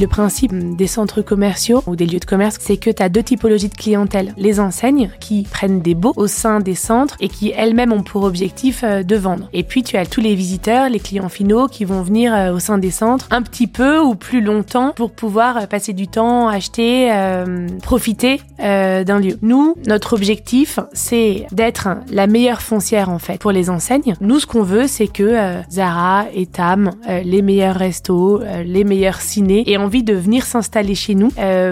Le principe des centres commerciaux ou des lieux de commerce, c'est que tu as deux typologies de clientèle. Les enseignes qui prennent des baux au sein des centres et qui elles-mêmes ont pour objectif euh, de vendre. Et puis tu as tous les visiteurs, les clients finaux qui vont venir euh, au sein des centres un petit peu ou plus longtemps pour pouvoir euh, passer du temps, acheter, profiter d'un lieu. Nous, notre objectif, c'est d'être la meilleure foncière en fait pour les enseignes. Nous, ce qu'on veut, c'est que Zara, et Tam, les meilleurs restos, les meilleurs ciné aient envie de venir s'installer chez nous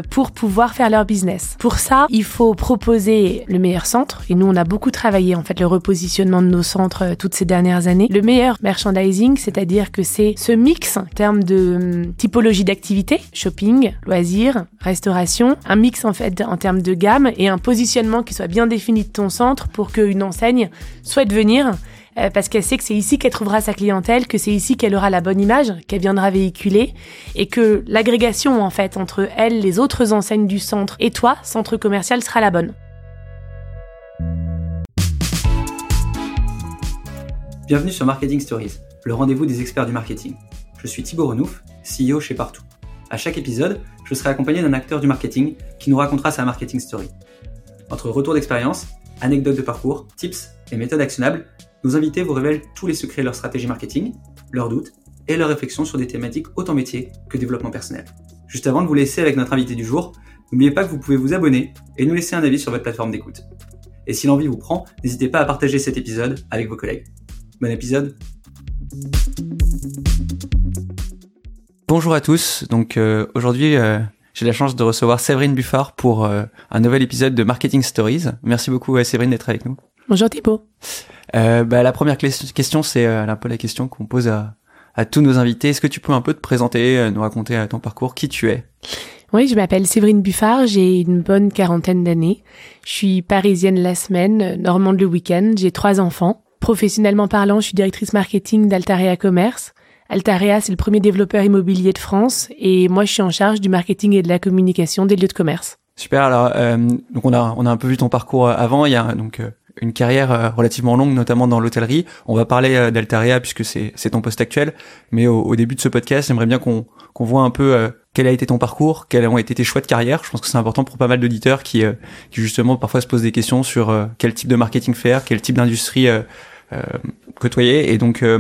pour pouvoir faire leur business. Pour ça, il faut proposer le meilleur centre et nous, on a beaucoup travaillé en fait le repositionnement de nos centres toutes ces dernières années. Le meilleur merchandising, c'est-à-dire que c'est ce mix en termes de hum, typologie d'activité, shopping, loisirs, restauration, un mix en fait en termes de gamme et un positionnement qui soit bien défini de ton centre pour qu'une enseigne souhaite venir euh, parce qu'elle sait que c'est ici qu'elle trouvera sa clientèle, que c'est ici qu'elle aura la bonne image, qu'elle viendra véhiculer, et que l'agrégation en fait entre elle, les autres enseignes du centre et toi, centre commercial, sera la bonne. Bienvenue sur Marketing Stories, le rendez-vous des experts du marketing. Je suis Thibaut Renouf, CEO chez Partout. À chaque épisode, je serai accompagné d'un acteur du marketing qui nous racontera sa marketing story. Entre retours d'expérience, anecdotes de parcours, tips et méthodes actionnables, nos invités vous révèlent tous les secrets de leur stratégie marketing, leurs doutes et leurs réflexions sur des thématiques autant métier que développement personnel. Juste avant de vous laisser avec notre invité du jour, n'oubliez pas que vous pouvez vous abonner et nous laisser un avis sur votre plateforme d'écoute. Et si l'envie vous prend, n'hésitez pas à partager cet épisode avec vos collègues. Bon épisode. Bonjour à tous. Donc euh, aujourd'hui, euh, j'ai la chance de recevoir Séverine Buffard pour euh, un nouvel épisode de Marketing Stories. Merci beaucoup Séverine d'être avec nous. Bonjour Thibaut. bah, la première question, c'est un peu la question qu'on pose à, à tous nos invités. Est-ce que tu peux un peu te présenter, nous raconter ton parcours, qui tu es? Oui, je m'appelle Séverine Buffard, j'ai une bonne quarantaine d'années. Je suis parisienne la semaine, normande le week-end, j'ai trois enfants. Professionnellement parlant, je suis directrice marketing d'Altarea Commerce. Altarea, c'est le premier développeur immobilier de France et moi, je suis en charge du marketing et de la communication des lieux de commerce. Super. Alors, euh, donc on a on a un peu vu ton parcours avant. Il y a donc euh, une carrière euh, relativement longue, notamment dans l'hôtellerie. On va parler d'Altarea puisque c'est ton poste actuel. Mais au, début de ce podcast, j'aimerais bien qu'on qu'on voit un peu quel a été ton parcours, quels ont été tes choix de carrière. Je pense que c'est important pour pas mal d'auditeurs qui qui justement parfois se posent des questions sur quel type de marketing faire, quel type d'industrie euh, côtoyer et donc euh,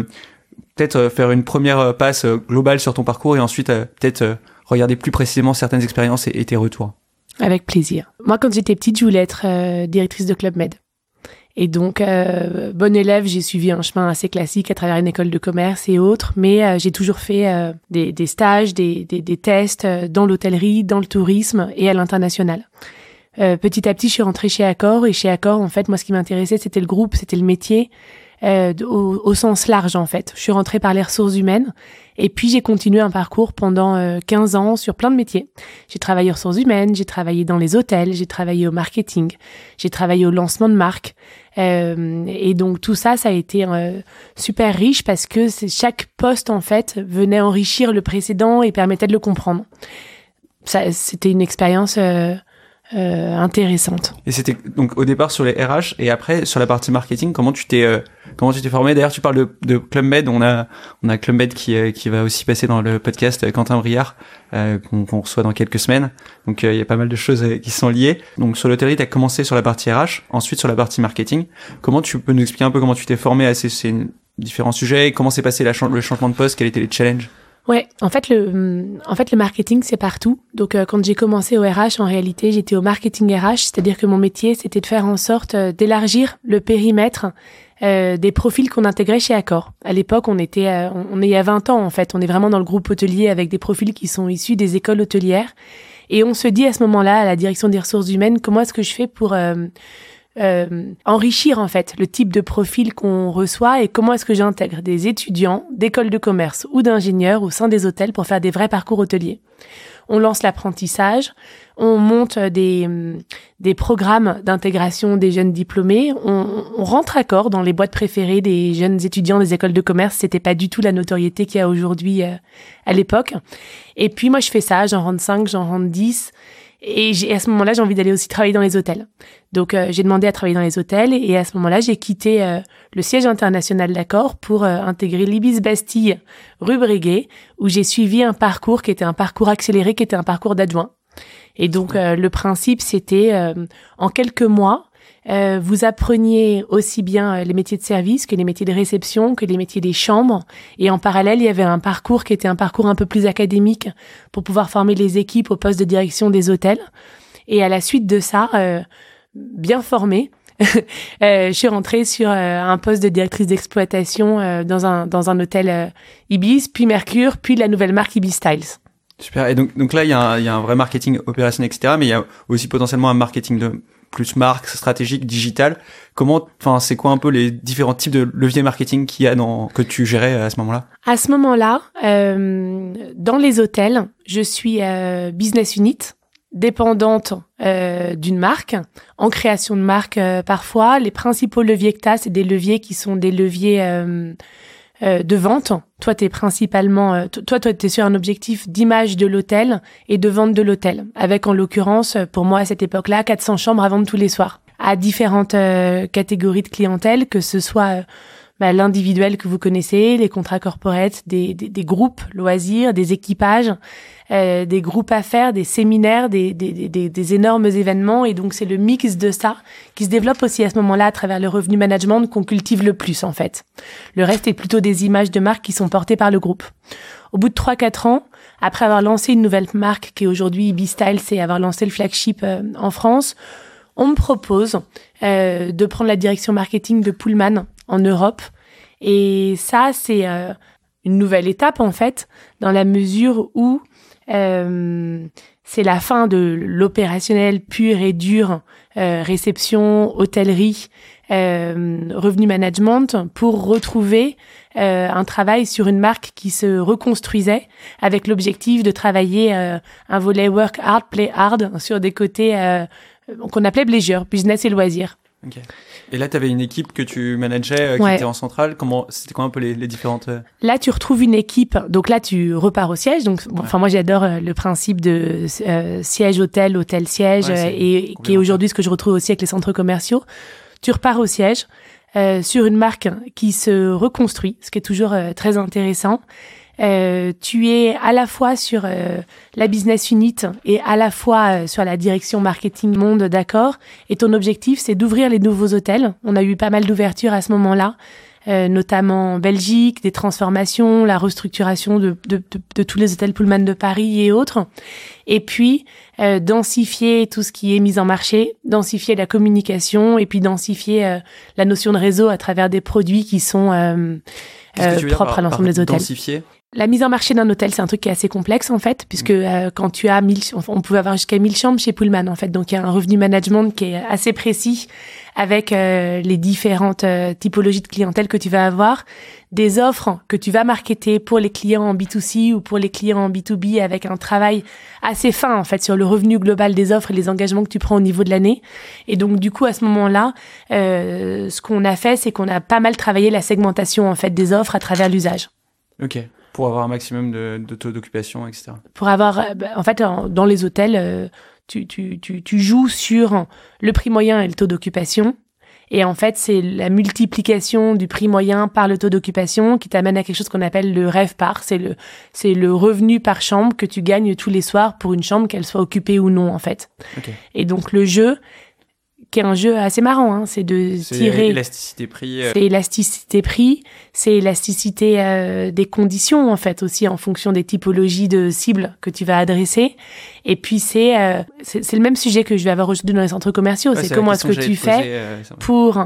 peut-être euh, faire une première passe globale sur ton parcours et ensuite peut-être regarder plus précisément certaines expériences et, tes retours. Avec plaisir. Moi, quand j'étais petite, je voulais être directrice de Club Med. Et donc, euh, élève, j'ai suivi un chemin assez classique à travers une école de commerce et autres, mais j'ai toujours fait des, des, stages, des, des, des tests dans l'hôtellerie, dans le tourisme et à l'international. Euh, petit à petit, je suis rentrée chez Accor et chez Accor, en fait, moi, ce qui m'intéressait, c'était le groupe, c'était le métier euh, au, au, sens large, en fait. Je suis rentrée par les ressources humaines et puis j'ai continué un parcours pendant euh, 15 ans sur plein de métiers. J'ai travaillé aux ressources humaines, j'ai travaillé dans les hôtels, j'ai travaillé au marketing, j'ai travaillé au lancement de marques. Euh, et donc tout ça, ça a été euh, super riche parce que chaque poste, en fait, venait enrichir le précédent et permettait de le comprendre. C'était une expérience euh, euh, intéressante. Et c'était donc au départ sur les RH et après sur la partie marketing, comment tu t'es euh, comment tu t'es formé? D'ailleurs, tu parles de, de Club Med, on a on a Club Med qui euh, qui va aussi passer dans le podcast Quentin Briard qu'on reçoit dans quelques semaines. Donc il y a pas mal de choses qui sont liées. Donc sur l'hôtellerie, tu as commencé sur la partie RH, ensuite sur la partie marketing. Comment tu peux nous expliquer un peu comment tu t'es formé? À ces, ces différents sujets et comment s'est passé le changement de poste, quels étaient les challenges? Ouais, en fait le en fait le marketing c'est partout. Donc euh, quand j'ai commencé au RH, en réalité, j'étais au marketing RH, c'est-à-dire que mon métier c'était de faire en sorte euh, d'élargir le périmètre euh, des profils qu'on intégrait chez Accor. À l'époque, on était on, est il y a 20 ans en fait, on est vraiment dans le groupe hôtelier avec des profils qui sont issus des écoles hôtelières et on se dit à ce moment-là à la direction des ressources humaines comment est-ce que je fais pour euh, enrichir en fait le type de profil qu'on reçoit et comment est-ce que j'intègre des étudiants d'écoles de commerce ou d'ingénieurs au sein des hôtels pour faire des vrais parcours hôteliers. On lance l'apprentissage, on monte des, des programmes d'intégration des jeunes diplômés, on, on, rentre à corps dans les boîtes préférées des jeunes étudiants des écoles de commerce. C'était pas du tout la notoriété qu'il y a aujourd'hui euh, à l'époque. Et puis moi je fais ça, j'en rentre 5, j'en rentre 10. Et à ce moment-là, j'ai envie d'aller aussi travailler dans les hôtels. Donc, euh, j'ai demandé à travailler dans les hôtels et à ce moment-là, j'ai quitté euh, le siège international d'accord pour euh, intégrer l'Ibis Bastille rue Breguet, où j'ai suivi un parcours qui était un parcours accéléré, qui était un parcours d'adjoint. Et donc, le principe, c'était en quelques mois, euh, vous appreniez aussi bien euh, les métiers de service que les métiers de réception, que les métiers des chambres. Et en parallèle, il y avait un parcours qui était un parcours un peu plus académique pour pouvoir former les équipes au poste de direction des hôtels. Et à la suite de ça, euh, bien formée, je suis rentrée sur un poste de directrice d'exploitation dans un dans un hôtel Ibis, puis Mercure, puis la nouvelle marque Ibis Styles. Super. Et donc donc là, il y, il y a un vrai marketing opérationnel, etc. Mais il y a aussi potentiellement un marketing de plus marque stratégique, digital. Comment, enfin, c'est quoi un peu les différents types de leviers marketing qu'il y a dans que tu gérais à ce moment-là? À ce moment-là, euh, dans les hôtels, je suis euh, business unit dépendante euh, d'une marque, en création de marque parfois. Les principaux leviers que tu as, c'est des leviers qui sont des leviers euh, de vente. Toi, tu es principalement, euh, toi, toi, sur un objectif d'image de l'hôtel et de vente de l'hôtel, avec en l'occurrence, pour moi à cette époque-là, 400 chambres à vendre tous les soirs, à différentes euh, catégories de clientèle, que ce soit bah, l'individuel que vous connaissez, les contrats corporate, des, des, des groupes loisirs, des équipages, euh, des groupes à faire, des séminaires, des, des, des énormes événements. Et donc c'est le mix de ça qui se développe aussi à ce moment-là à travers le revenu management qu'on cultive le plus en fait. Le reste est plutôt des images de marque qui sont portées par le groupe. Au bout de 3-4 ans, après avoir lancé une nouvelle marque qui est aujourd'hui B-Style, c'est avoir lancé le flagship euh, en France, on me propose euh, de prendre la direction marketing de Pullman en Europe. Et ça, c'est euh, une nouvelle étape en fait, dans la mesure où euh, c'est la fin de l'opérationnel pur et dur, euh, réception, hôtellerie, euh, revenu management, pour retrouver euh, un travail sur une marque qui se reconstruisait avec l'objectif de travailler un volet work hard, play hard sur des côtés qu'on appelait leisure, business et loisirs. Okay. Et là, tu avais une équipe que tu manageais euh, qui était en centrale. Comment c'était quoi un peu les, les, différentes euh Là, tu retrouves une équipe. Donc là, tu repars au siège. Donc, enfin, moi, j'adore euh, le principe de siège hôtel, hôtel siège, et qui est aujourd'hui ce que je retrouve aussi avec les centres commerciaux. Tu repars au siège sur une marque qui se reconstruit, ce qui est toujours très intéressant. Euh, tu es à la fois sur euh, la business unit et à la fois euh, sur la direction marketing monde, d'accord. Et ton objectif, c'est d'ouvrir les nouveaux hôtels. On a eu pas mal d'ouvertures à ce moment-là, notamment en Belgique, des transformations, la restructuration de, de, de, de, tous les hôtels Pullman de Paris et autres. Et puis densifier tout ce qui est mis en marché, densifier la communication et puis densifier la notion de réseau à travers des produits qui sont propres à l'ensemble des hôtels. Densifier? La mise en marché d'un hôtel, c'est un truc qui est assez complexe en fait, puisque mm. euh, quand tu as 1000, on pouvait avoir jusqu'à 1000 chambres chez Pullman en fait, donc il y a un revenu management qui est assez précis avec euh, les différentes euh, typologies de clientèle que tu vas avoir, des offres que tu vas marketer pour les clients en B2C ou pour les clients en B2B avec un travail assez fin en fait sur le revenu global des offres et les engagements que tu prends au niveau de l'année. Et donc du coup à ce moment-là, ce qu'on a fait, c'est qu'on a pas mal travaillé la segmentation en fait des offres à travers l'usage. Ok. Pour avoir un maximum de, de taux d'occupation, etc. Pour avoir, euh, bah, en fait, dans les hôtels, euh, tu, tu, tu, tu joues sur le prix moyen et le taux d'occupation. Et en fait, c'est la multiplication du prix moyen par le taux d'occupation qui t'amène à quelque chose qu'on appelle le rêve par. C'est le, c'est le revenu par chambre que tu gagnes tous les soirs pour une chambre, qu'elle soit occupée ou non, en fait. Okay. Et donc, le jeu, qui est un jeu assez marrant. Hein. C'est de tirer. Élasticité prix. Euh. C'est élasticité prix. C'est élasticité euh, des conditions en fait aussi en fonction des typologies de cibles que tu vas adresser. Et puis c'est euh, c'est le même sujet que je vais avoir aujourd'hui dans les centres commerciaux. c'est comment est-ce que tu fais pour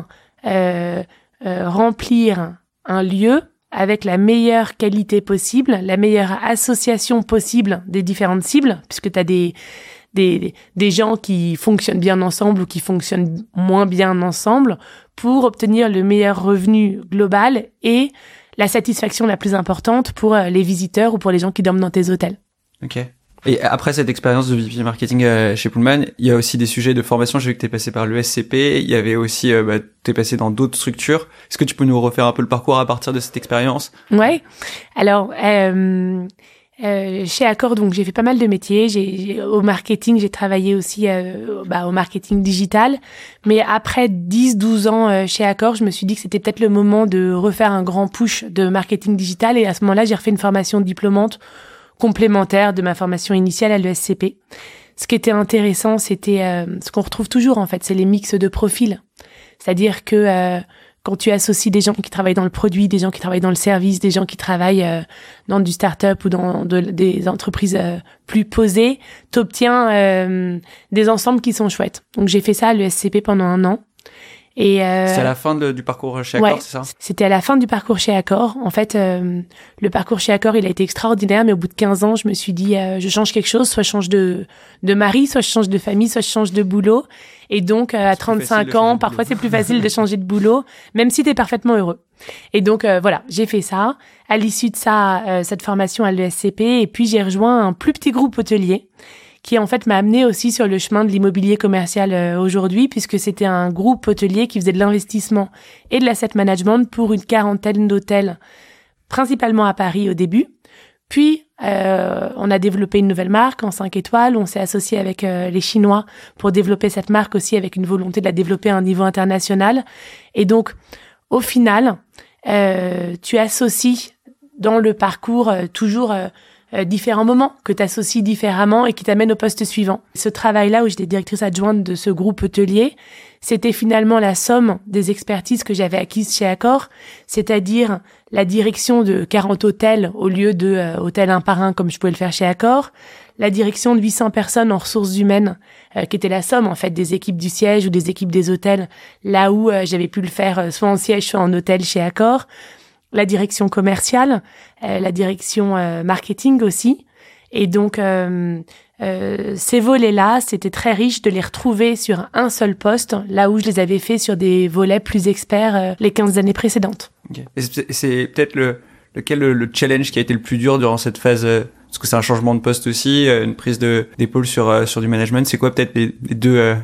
remplir un lieu avec la meilleure qualité possible, la meilleure association possible des différentes cibles, puisque tu as des des, des gens qui fonctionnent bien ensemble ou qui fonctionnent moins bien ensemble pour obtenir le meilleur revenu global et la satisfaction la plus importante pour euh, les visiteurs ou pour les gens qui dorment dans tes hôtels. Ok. Et après cette expérience de VP marketing euh, chez Pullman, il y a aussi des sujets de formation. J'ai vu que tu es passé par l'ESCP. Il y avait aussi, euh, bah, tu es passé dans d'autres structures. Est-ce que tu peux nous refaire un peu le parcours à partir de cette expérience? Ouais. Alors, euh, Euh, chez Accor, donc j'ai fait pas mal de métiers. J'ai au marketing, j'ai travaillé aussi euh, bah, au marketing digital. Mais après 10-12 ans euh, chez Accor, je me suis dit que c'était peut-être le moment de refaire un grand push de marketing digital. Et à ce moment-là, j'ai refait une formation diplômante complémentaire de ma formation initiale à l'ESCP. Ce qui était intéressant, c'était ce qu'on retrouve toujours en fait, c'est les mix de profils. C'est-à-dire que quand tu associes des gens qui travaillent dans le produit, des gens qui travaillent dans le service, des gens qui travaillent euh, dans du start-up ou dans des entreprises euh, plus posées, t'obtiens euh, des ensembles qui sont chouettes. Donc j'ai fait ça à l'ESCP pendant un an. Et euh, c'est à la fin du parcours chez Accor, c'est ça? C'était à la fin du parcours chez Accor. En fait, euh, le parcours chez Accor, il a été extraordinaire, mais au bout de 15 ans, je me suis dit, euh, je change quelque chose, soit je change de de mari, soit je change de famille, soit je change de boulot. Et donc, à 35 ans, parfois c'est plus facile de changer de boulot, même si tu es parfaitement heureux. Et donc, voilà, j'ai fait ça. À l'issue de ça, cette formation à l'ESCP, et puis j'ai rejoint un plus petit groupe hôtelier qui en fait m'a amené aussi sur le chemin de l'immobilier commercial euh, aujourd'hui, puisque c'était un groupe hôtelier qui faisait de l'investissement et de l'asset management pour une quarantaine d'hôtels, principalement à Paris au début. Puis, euh, on a développé une nouvelle marque en 5 étoiles. On s'est associé avec euh, les Chinois pour développer cette marque aussi avec une volonté de la développer à un niveau international. Et donc, au final, euh, tu associes dans le parcours toujours euh, différents moments que tu associes différemment et qui t'amènent au poste suivant. Ce travail-là où j'étais directrice adjointe de ce groupe hôtelier, c'était finalement la somme des expertises que j'avais acquises chez Accor, c'est-à-dire la direction de 40 hôtels au lieu de euh, hôtels un par un comme je pouvais le faire chez Accor, la direction de 800 personnes en ressources humaines, euh, qui était la somme en fait des équipes du siège ou des équipes des hôtels, là où j'avais pu le faire soit en siège, soit en hôtel chez Accor, la direction commerciale, euh, la direction euh, marketing aussi. Et donc, euh, ces volets-là, c'était très riche de les retrouver sur un seul poste, là où je les avais fait sur des volets plus experts les 15 années précédentes. C'est peut-être le, lequel le, challenge qui a été le plus dur durant cette phase parce que c'est un changement de poste aussi, une prise d'épaule sur sur du management. C'est quoi peut-être les, les, deux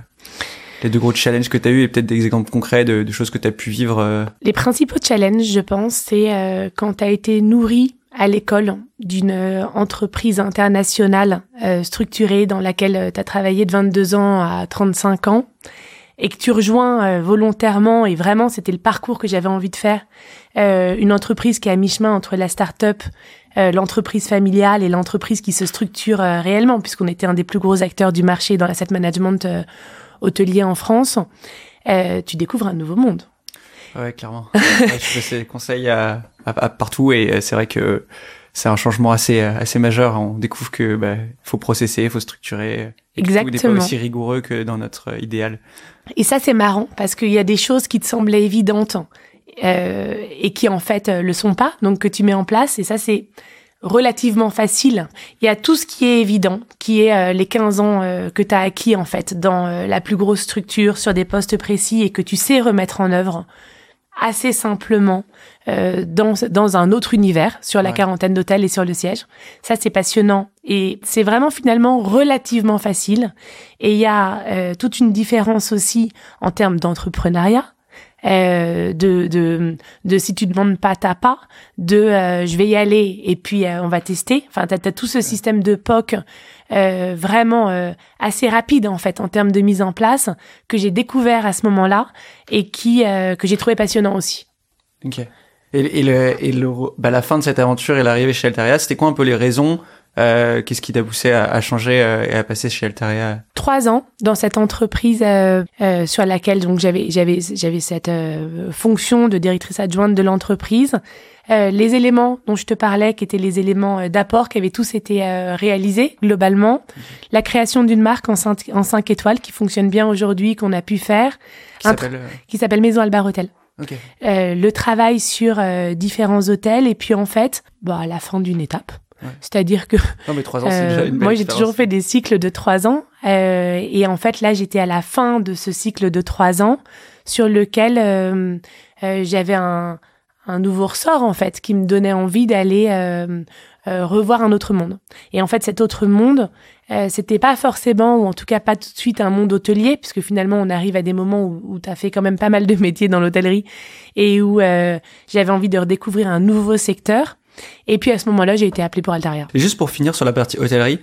les deux gros challenges que tu as eu et peut-être des exemples concrets de, choses que tu as pu vivre euh. Les principaux challenges, je pense, c'est euh, quand tu as été nourri à l'école d'une euh, entreprise internationale structurée dans laquelle tu as travaillé de 22 ans à 35 ans et que tu rejoins volontairement et vraiment c'était le parcours que j'avais envie de faire une entreprise qui est à mi-chemin entre la start-up l'entreprise familiale et l'entreprise qui se structure réellement puisqu'on était un des plus gros acteurs du marché dans l'asset management hôtelier en France, euh, tu découvres un nouveau monde. Ouais, clairement. je fais ces conseils à, partout et euh, c'est vrai que c'est un changement assez assez majeur. On découvre que bah, faut processer, il faut structurer. Exactement. Tout n'est pas aussi rigoureux que dans notre idéal. Et ça c'est marrant parce qu'il y a des choses qui te semblaient évidentes euh, et qui en fait le sont pas, donc que tu mets en place. Et ça c'est relativement facile. Il y a tout ce qui est évident, qui est euh, les 15 ans euh, que tu as acquis en fait dans euh, la plus grosse structure sur des postes précis et que tu sais remettre en œuvre assez simplement dans, dans un autre univers sur la quarantaine d'hôtels et sur le siège. Ça, c'est passionnant et c'est vraiment finalement relativement facile. Et il y a toute une différence aussi en termes d'entrepreneuriat euh, de, de, de si tu demandes pas, t'as pas, de euh, je vais y aller et puis euh, on va tester. Enfin, t'as as tout ce système de POC vraiment assez rapide en fait en termes de mise en place que j'ai découvert à ce moment-là et qui que j'ai trouvé passionnant aussi. Ok. Et, et, le, et le, bah, la fin de cette aventure et l'arrivée chez Altaria, c'était quoi un peu les raisons euh, Qu'est-ce qui t'a poussé à, à changer euh, et à passer chez Altaria Trois ans dans cette entreprise euh, euh sur laquelle donc j'avais j'avais j'avais cette fonction de directrice adjointe de l'entreprise. les éléments dont je te parlais, qui étaient les éléments d'apport, qui avaient tous été réalisés globalement. La création d'une marque en cinq, en cinq étoiles qui fonctionne bien aujourd'hui, qu'on a pu faire, qui s'appelle Maison Albar Hotel. Okay. le travail sur différents hôtels et puis en fait, bah, à la fin d'une étape, c'est-à-dire que non, mais trois ans, c'est déjà une moi j'ai toujours fait des cycles de trois ans euh, et en fait là j'étais à la fin de ce cycle de trois ans sur lequel euh, euh, j'avais un, un nouveau ressort en fait qui me donnait envie d'aller euh, euh, revoir un autre monde. Et en fait cet autre monde c'était pas forcément ou en tout cas pas tout de suite un monde hôtelier puisque finalement on arrive à des moments où, où tu as fait quand même pas mal de métiers dans l'hôtellerie et où j'avais envie de redécouvrir un nouveau secteur Et puis à ce moment-là, j'ai été appelée pour Altaria. Et juste pour finir sur la partie hôtellerie,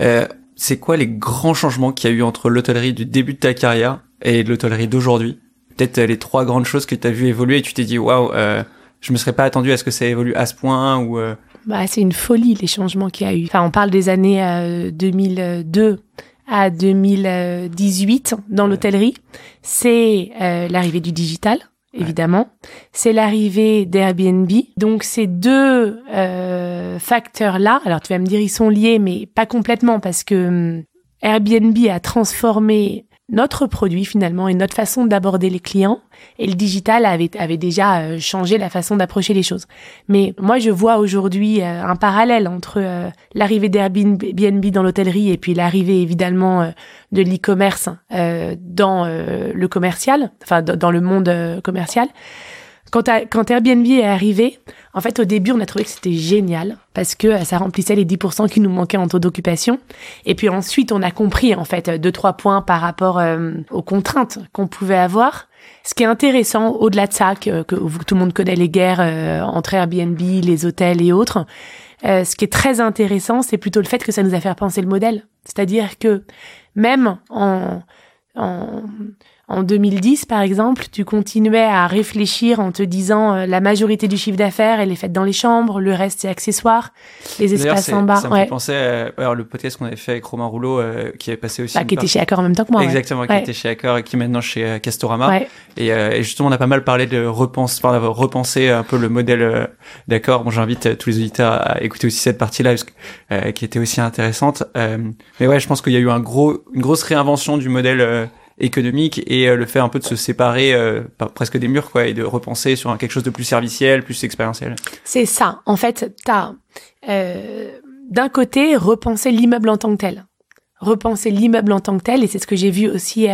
euh, c'est quoi les grands changements qu'il y a eu entre l'hôtellerie du début de ta carrière et l'hôtellerie d'aujourd'hui? Peut-être euh, les trois grandes choses que tu as vu évoluer et tu t'es dit waouh, euh, je me serais pas attendu à ce que ça évolue à ce point ou euh... bah, c'est une folie les changements qu'il y a eu. Enfin, on parle des années euh, 2002 à 2018 dans l'hôtellerie. C'est euh, l'arrivée du digital évidemment. C'est l'arrivée d'Airbnb. Donc ces deux euh, facteurs-là, alors tu vas me dire ils sont liés, mais pas complètement parce que hum, Airbnb a transformé notre produit finalement et notre façon d'aborder les clients et le digital avait, avait déjà euh, changé la façon d'approcher les choses. Mais moi je vois aujourd'hui euh, un parallèle entre euh, l'arrivée d'Airbnb dans l'hôtellerie et puis l'arrivée évidemment de l'e-commerce euh, dans le commercial, enfin dans le monde commercial. Quand, Airbnb est arrivé, en fait, au début, on a trouvé que c'était génial parce que euh, ça remplissait les 10% qui nous manquaient en taux d'occupation. Et puis ensuite, on a compris, en fait, deux, trois points par rapport euh, aux contraintes qu'on pouvait avoir. Ce qui est intéressant, au-delà de ça, que, tout le monde connaît les guerres euh, entre Airbnb, les hôtels et autres, euh, ce qui est très intéressant, c'est plutôt le fait que ça nous a fait penser le modèle. C'est-à-dire que même en, en en 2010, par exemple, tu continuais à réfléchir en te disant euh, la majorité du chiffre d'affaires, elle est faite dans les chambres, le reste c'est accessoire, les espaces en bas. Ça me fait penser à le podcast qu'on avait fait avec Romain Rouleau, euh, qui est passé aussi. Bah, qui était chez Accor en même temps que moi. Exactement, qui était chez Accor et qui est maintenant chez euh, Castorama. Et, euh, et, justement, on a pas mal parlé de repenser, enfin, d'avoir repensé un peu le modèle euh, d'Accor. Bon, j'invite tous les auditeurs à écouter aussi cette partie-là, qui était aussi intéressante. mais ouais, je pense qu'il y a eu un gros, une grosse réinvention du modèle économique et euh, le fait un peu de se séparer euh, presque des murs quoi et de repenser sur quelque chose de plus serviciel, plus expérientiel. C'est ça. En fait, t'as euh, d'un côté repenser l'immeuble en tant que tel, repenser l'immeuble en tant que tel et c'est ce que j'ai vu aussi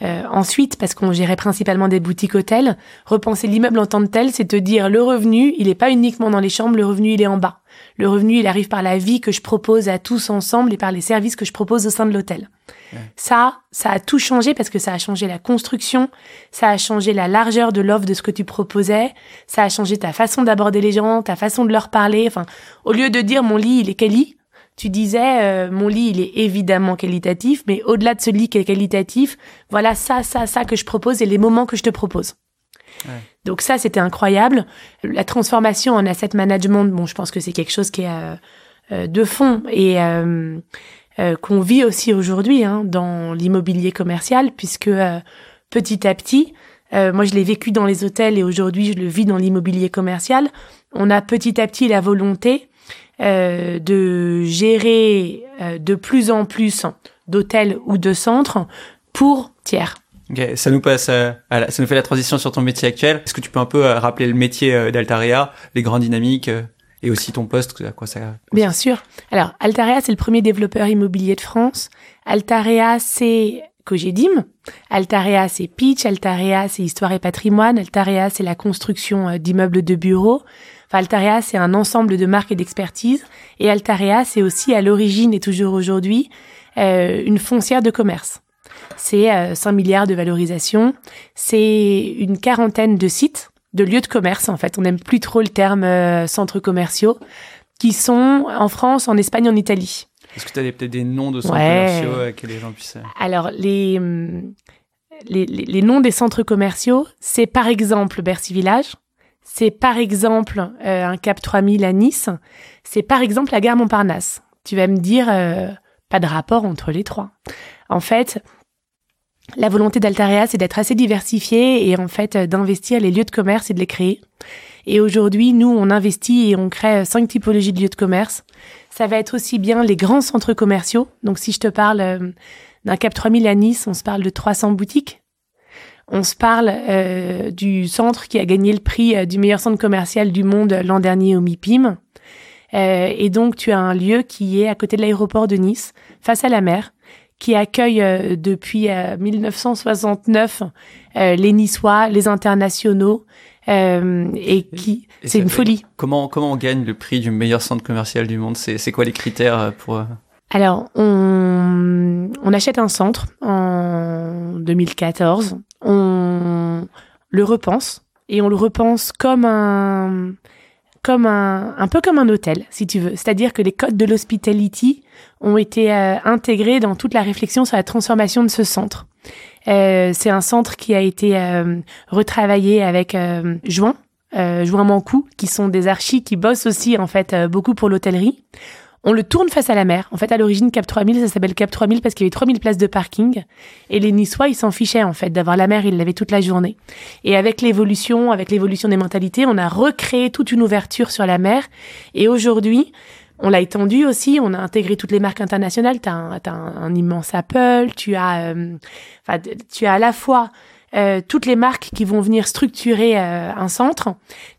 ensuite parce qu'on gérait principalement des boutiques hôtels. Repenser l'immeuble en tant que tel, c'est te dire le revenu, il est pas uniquement dans les chambres, le revenu il est en bas. Le revenu, il arrive par la vie que je propose à tous ensemble et par les services que je propose au sein de l'hôtel. Ouais. Ça, ça a tout changé parce que ça a changé la construction, ça a changé la largeur de l'offre de ce que tu proposais, ça a changé ta façon d'aborder les gens, ta façon de leur parler. Enfin, au lieu de dire mon lit, il est quali, tu disais euh, mon lit, il est évidemment qualitatif, mais au-delà de ce lit qui est qualitatif, voilà ça, ça, ça que je propose et les moments que je te propose. Ouais. Donc ça, c'était incroyable. La transformation en asset management, bon, je pense que c'est quelque chose qui est euh, euh, de fond et euh, qu'on vit aussi aujourd'hui hein, dans l'immobilier commercial, puisque petit à petit, moi je l'ai vécu dans les hôtels et aujourd'hui je le vis dans l'immobilier commercial. On a petit à petit la volonté de gérer de plus en plus d'hôtels ou de centres pour tiers. Okay, ça nous passe, à ça nous fait la transition sur ton métier actuel. Est-ce que tu peux un peu rappeler le métier d'Altaria, les grandes dynamiques et aussi ton poste, à quoi ça Bien sûr. Alors, Altaria, c'est le premier développeur immobilier de France. Altaria, c'est Cogedim. Altaria, c'est Pitch. Altaria, c'est Histoire et Patrimoine. Altaria, c'est la construction d'immeubles de bureaux. Enfin, Altaria, c'est un ensemble de marques et d'expertise. Et Altaria, c'est aussi à l'origine et toujours aujourd'hui euh, une foncière de commerce c'est 5 milliards de valorisation, c'est une quarantaine de sites, de lieux de commerce en fait, on n'aime plus trop le terme euh, centres commerciaux, qui sont en France, en Espagne, en Italie. Est-ce que tu as peut-être des noms de centres ouais. commerciaux euh, que les gens puissent... Alors, les, les, les, les noms des centres commerciaux, c'est par exemple Bercy Village, c'est par exemple euh, un Cap 3000 à Nice, c'est par exemple la gare Montparnasse. Tu vas me dire, euh, pas de rapport entre les trois. En fait, la volonté d'Altaria, c'est d'être assez diversifié et en fait d'investir les lieux de commerce et de les créer. Et aujourd'hui, nous, on investit et on crée cinq typologies de lieux de commerce. Ça va être aussi bien les grands centres commerciaux. Donc, si je te parle d'un Cap 3000 à Nice, on se parle de 300 boutiques. On se parle euh, du centre qui a gagné le prix du meilleur centre commercial du monde l'an dernier au MIPIM. Euh, et donc, tu as un lieu qui est à côté de l'aéroport de Nice, face à la mer, qui accueille euh, depuis euh, 1969 euh, les Niçois, les internationaux, et qui c'est une folie. Comment comment on gagne le prix du meilleur centre commercial du monde? C'est c'est quoi les critères pour alors, on, on achète un centre en 2014, on le repense et on le repense comme un comme un, un peu comme un hôtel, si tu veux. C'est-à-dire que les codes de l'hospitality ont été euh, intégrés dans toute la réflexion sur la transformation de ce centre. Euh, c'est un centre qui a été euh, retravaillé avec euh, Juin, euh, Juin Mancou, qui sont des archis qui bossent aussi en fait beaucoup pour l'hôtellerie. On le tourne face à la mer. En fait, à l'origine, Cap 3000, ça s'appelle Cap 3000 parce qu'il y avait 3000 places de parking. Et les Niçois, ils s'en fichaient, en fait, d'avoir la mer. Ils l'avaient toute la journée. Et avec l'évolution, avec l'évolution des mentalités, on a recréé toute une ouverture sur la mer. Et aujourd'hui, on l'a étendu aussi, on a intégré toutes les marques internationales. Tu as, un, immense Apple, tu as, euh, tu as à la fois euh, toutes les marques qui vont venir structurer euh, un centre.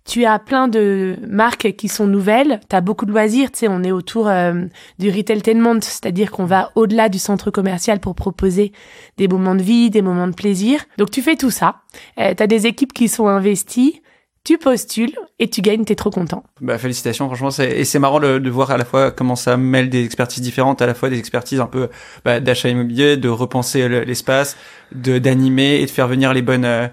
Tu as plein de marques qui sont nouvelles. Tu as beaucoup de loisirs. Tu sais, on est autour euh, du retailtainment, c'est-à-dire qu'on va au-delà du centre commercial pour proposer des moments de vie, des moments de plaisir. Donc tu fais tout ça. tu as des équipes qui sont investies tu postules et tu gagnes, t'es trop content. Bah félicitations, franchement, et c'est marrant de, voir à la fois comment ça mêle des expertises différentes, à la fois des expertises un peu bah, d'achat immobilier, de repenser l'espace, de d'animer et de faire venir les bonnes euh,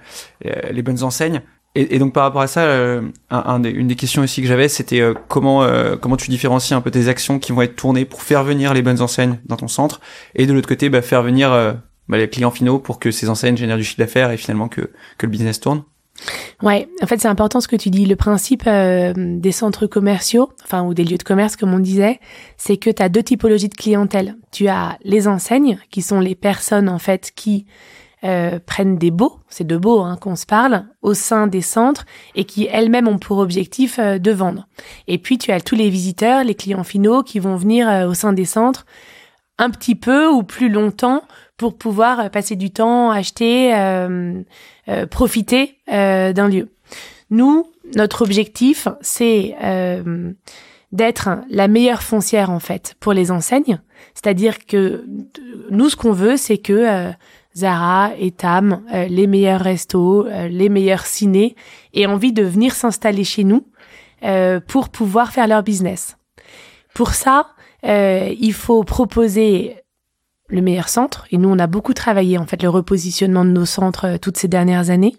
euh, les bonnes enseignes. Et, donc par rapport à ça, euh, un, une des questions aussi que j'avais, c'était comment comment tu différencies un peu tes actions qui vont être tournées pour faire venir les bonnes enseignes dans ton centre, et de l'autre côté, bah, faire venir bah, les clients finaux pour que ces enseignes génèrent du chiffre d'affaires et finalement que que le business tourne. Ouais, en fait c'est important ce que tu dis. Le principe euh, des centres commerciaux, enfin ou des lieux de commerce comme on disait, c'est que tu as deux typologies de clientèle. Tu as les enseignes, qui sont les personnes en fait qui euh, prennent des baux, c'est de beaux hein, qu'on se parle, au sein des centres et qui elles-mêmes ont pour objectif euh, de vendre. Et puis tu as tous les visiteurs, les clients finaux qui vont venir au sein des centres un petit peu ou plus longtemps pour pouvoir passer du temps, acheter, euh, euh, profiter euh, d'un lieu. Nous, notre objectif, c'est d'être la meilleure foncière en fait pour les enseignes. C'est-à-dire que nous, ce qu'on veut, c'est que Zara, Etam, les meilleurs restos, les meilleurs ciné aient envie de venir s'installer chez nous pour pouvoir faire leur business. Pour ça, il faut proposer le meilleur centre. Et nous, on a beaucoup travaillé en fait le repositionnement de nos centres euh, toutes ces dernières années.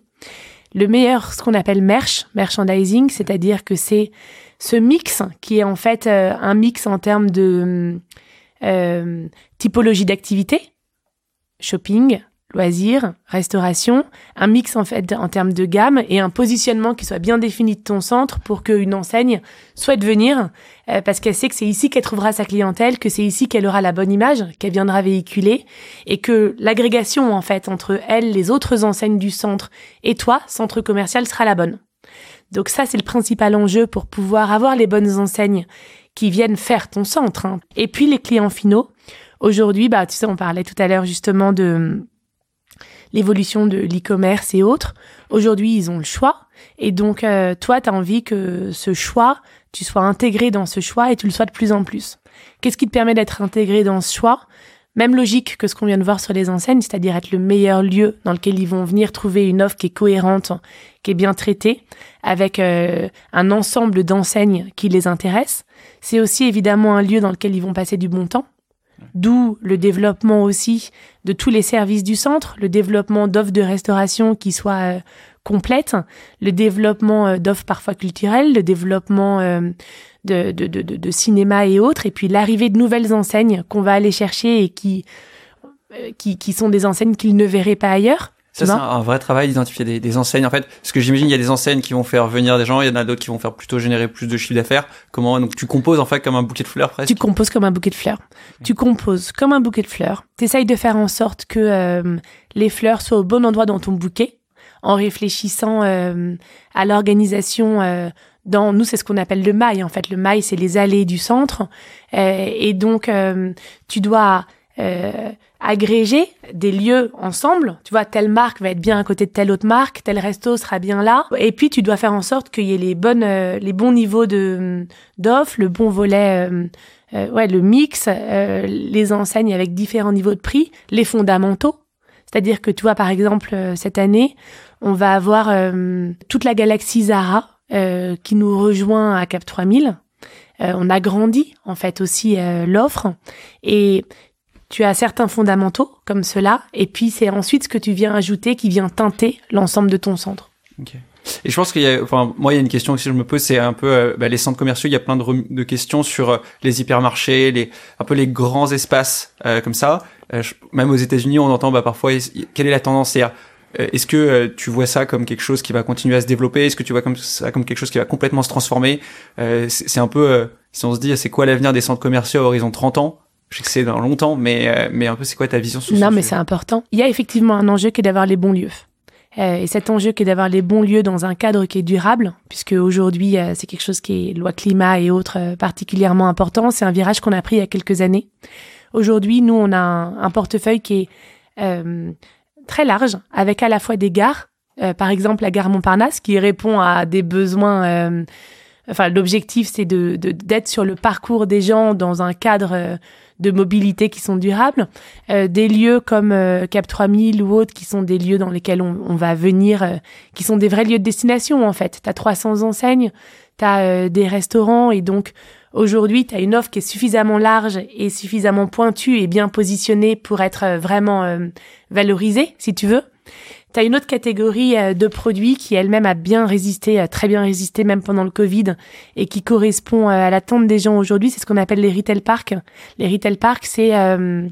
Le meilleur, ce qu'on appelle merch, merchandising, c'est-à-dire que c'est ce mix qui est en fait euh, un mix en termes de euh, typologie d'activité, shopping, loisirs, restauration, un mix en fait en termes de gamme et un positionnement qui soit bien défini de ton centre pour qu'une enseigne souhaite venir euh, parce qu'elle sait que c'est ici qu'elle trouvera sa clientèle, que c'est ici qu'elle aura la bonne image, qu'elle viendra véhiculer et que l'agrégation en fait entre elle, les autres enseignes du centre et toi, centre commercial, sera la bonne. Donc ça c'est le principal enjeu pour pouvoir avoir les bonnes enseignes qui viennent faire ton centre. Hein. Et puis les clients finaux. Aujourd'hui, bah tu sais, on parlait tout à l'heure justement de l'évolution de l'e-commerce et autres. Aujourd'hui, ils ont le choix. Et donc, euh, toi, tu as envie que ce choix, tu sois intégré dans ce choix et tu le sois de plus en plus. Qu'est-ce qui te permet d'être intégré dans ce choix? Même logique que ce qu'on vient de voir sur les enseignes, c'est-à-dire être le meilleur lieu dans lequel ils vont venir trouver une offre qui est cohérente, qui est bien traitée, avec euh, un ensemble d'enseignes qui les intéressent. C'est aussi évidemment un lieu dans lequel ils vont passer du bon temps, D'où le développement aussi de tous les services du centre, le développement d'offres de restauration qui soient euh, complètes, le développement euh, d'offres parfois culturelles, le développement euh, de, cinéma et autres, et puis l'arrivée de nouvelles enseignes qu'on va aller chercher et qui, qui sont des enseignes qu'ils ne verraient pas ailleurs. Ça, c'est un, vrai travail d'identifier des, des, enseignes. En fait, parce que j'imagine, il y a des enseignes qui vont faire venir des gens, il y en a d'autres qui vont faire plutôt générer plus de chiffre d'affaires. Comment, donc, tu composes, en fait, comme un bouquet de fleurs, presque? Tu composes comme un bouquet de fleurs. Tu composes comme un bouquet de fleurs. Tu essayes de faire en sorte que euh, les fleurs soient au bon endroit dans ton bouquet, en réfléchissant euh, à l'organisation euh, dans nous c'est ce qu'on appelle le mail en fait le mail c'est les allées du centre et donc tu dois agréger des lieux ensemble. Tu vois, telle marque va être bien à côté de telle autre marque, tel resto sera bien là. Et puis tu dois faire en sorte qu'il y ait les bonnes, euh, les bons niveaux de d'offres, le bon volet, euh, euh, ouais, le mix, les enseignes avec différents niveaux de prix, les fondamentaux. C'est-à-dire que tu vois, par exemple, cette année, on va avoir toute la galaxie Zara qui nous rejoint à Cap 3000. on a grandi en fait aussi l'offre et tu as certains fondamentaux comme cela, et puis c'est ensuite ce que tu viens ajouter qui vient teinter l'ensemble de ton centre. Et je pense qu'il y a, enfin, moi, il y a une question que je me pose, c'est un peu euh, bah, les centres commerciaux. Il y a plein de, questions sur euh, les hypermarchés, les un peu les grands espaces euh, comme ça. même aux États-Unis, on entend bah, parfois quelle est la tendance? Est-ce que tu vois ça comme quelque chose qui va continuer à se développer? Est-ce que tu vois comme ça comme quelque chose qui va complètement se transformer? C'est un peu, si on se dit, c'est quoi l'avenir des centres commerciaux à horizon 30 ans? Je sais que c'est dans longtemps, mais, mais un peu, c'est quoi ta vision sur Non, mais c'est important. Il y a effectivement un enjeu qui est d'avoir les bons lieux. Euh, et cet enjeu qui est d'avoir les bons lieux dans un cadre qui est durable, puisque aujourd'hui euh, c'est quelque chose qui est loi climat et autres euh, particulièrement important. C'est un virage qu'on a pris il y a quelques années. Aujourd'hui, nous on a un, portefeuille qui est très large, avec à la fois des gares, par exemple la gare Montparnasse, qui répond à des besoins. Enfin, l'objectif c'est de d'être sur le parcours des gens dans un cadre de mobilité qui sont durables, euh, des lieux comme euh, Cap 3000 ou autres qui sont des lieux dans lesquels on, va venir, euh, qui sont des vrais lieux de destination en fait. Tu as 300 enseignes, tu as des restaurants et donc aujourd'hui tu as une offre qui est suffisamment large et suffisamment pointue et bien positionnée pour être vraiment valorisée si tu veux. Tu as une autre catégorie euh, de produits qui elle-même a bien résisté, a très bien résisté même pendant le Covid et qui correspond euh, à l'attente des gens aujourd'hui. C'est ce qu'on appelle les retail parks. Les retail parks, c'est euh,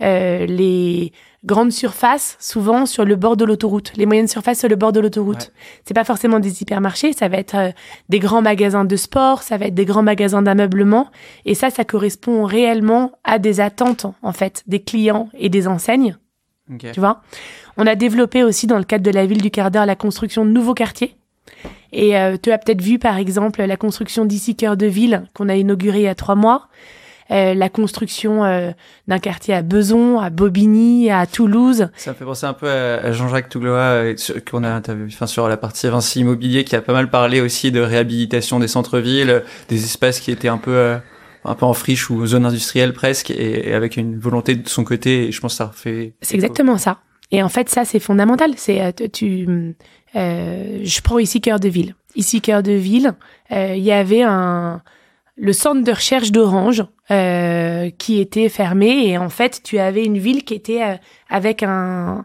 les grandes surfaces, souvent sur le bord de l'autoroute. Les moyennes surfaces sur le bord de l'autoroute. C'est pas forcément des hypermarchés, ça va être des grands magasins de sport, ça va être des grands magasins d'ameublement. Et ça, ça correspond réellement à des attentes, en fait, des clients et des enseignes. Tu vois? On a développé aussi dans le cadre de la ville du quart d'heure la construction de nouveaux quartiers. Et euh, tu as peut-être vu par exemple la construction d'ici cœur de ville qu'on a inauguré il y a trois mois. Euh, la construction euh, d'un quartier à Beson, à Bobigny, à Toulouse. Ça me fait penser un peu à Jean-Jacques Tougloa qu'on a interviewé enfin, sur la partie Vinci Immobilier qui a pas mal parlé aussi de réhabilitation des centres-villes, des espaces qui étaient un peu un peu en friche ou zone industrielle presque, et, avec une volonté de son côté. Et je pense que ça fait. C'est exactement ça. Et en fait, ça c'est fondamental. C'est euh, tu, euh, je prends ici cœur de ville. Ici cœur de ville, euh, il y avait un le centre de recherche d'Orange euh, qui était fermé et en fait tu avais une ville qui était euh, avec un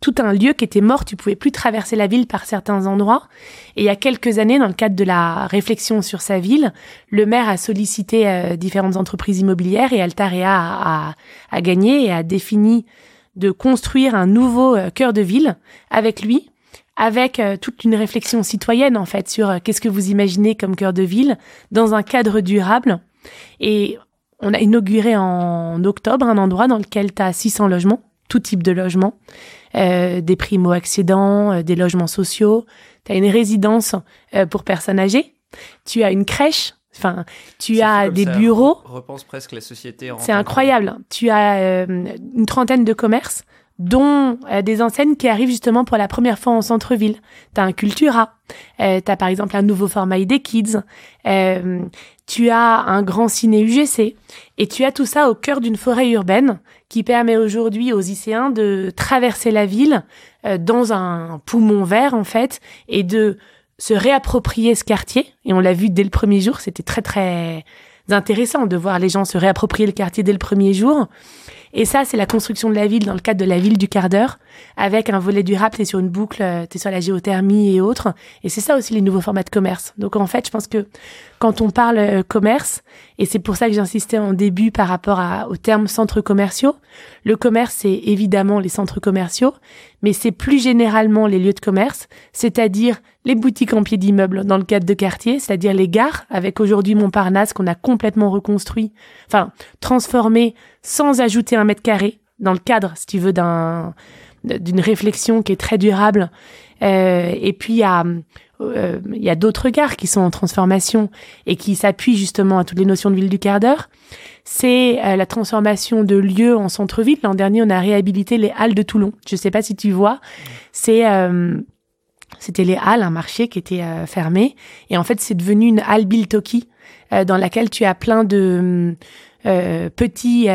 tout un lieu qui était mort, tu pouvais plus traverser la ville par certains endroits. Et il y a quelques années, dans le cadre de la réflexion sur sa ville, le maire a sollicité euh, différentes entreprises immobilières et Altarea a, gagné et a défini de construire un nouveau euh, cœur de ville avec lui, avec euh, toute une réflexion citoyenne en fait sur qu'est-ce que vous imaginez comme cœur de ville dans un cadre durable. Et on a inauguré en octobre un endroit dans lequel tu as 600 logements, tout type de logements euh, des primo-accédants, euh, des logements sociaux. Tu as une résidence euh, pour personnes âgées. Tu as une crèche. Enfin, tu as des bureaux. repense presque la société. C'est incroyable. Tu as une trentaine de commerces dont des enseignes qui arrivent justement pour la première fois en centre-ville. Tu as un Cultura, euh, tu as par exemple un nouveau format ID Kids, euh, tu as un grand ciné UGC, et tu as tout ça au cœur d'une forêt urbaine qui permet aujourd'hui aux lycéens de traverser la ville euh, dans un poumon vert en fait et de se réapproprier ce quartier. Et on l'a vu dès le premier jour, c'était très très intéressant de voir les gens se réapproprier le quartier dès le premier jour. Et ça, c'est la construction de la ville dans le cadre de la ville du quart d'heure, avec un volet durable, t'es sur une boucle, euh, t'es sur la géothermie et autres. Et c'est ça aussi les nouveaux formats de commerce. Donc en fait, je pense que quand on parle euh, commerce, et c'est pour ça que j'insistais en début par rapport à, au terme centres commerciaux, le commerce, c'est évidemment les centres commerciaux, mais c'est plus généralement les lieux de commerce, c'est-à-dire les boutiques en pied d'immeuble dans le cadre de quartier, c'est-à-dire les gares, avec aujourd'hui Montparnasse qu'on a complètement reconstruit, enfin transformé sans ajouter un mètre carré, dans le cadre, si tu veux, d'un d'une réflexion qui est très durable. Euh, et puis il y a euh, il y a d'autres gares qui sont en transformation et qui s'appuient justement à toutes les notions de ville du quart d'heure. C'est euh, la transformation de lieux en centre-ville. L'an dernier, on a réhabilité les halles de Toulon. Je sais pas si tu vois. C'était les halles, un marché qui était fermé. Et en fait, c'est devenu une halle Biltoki dans laquelle tu as plein de petits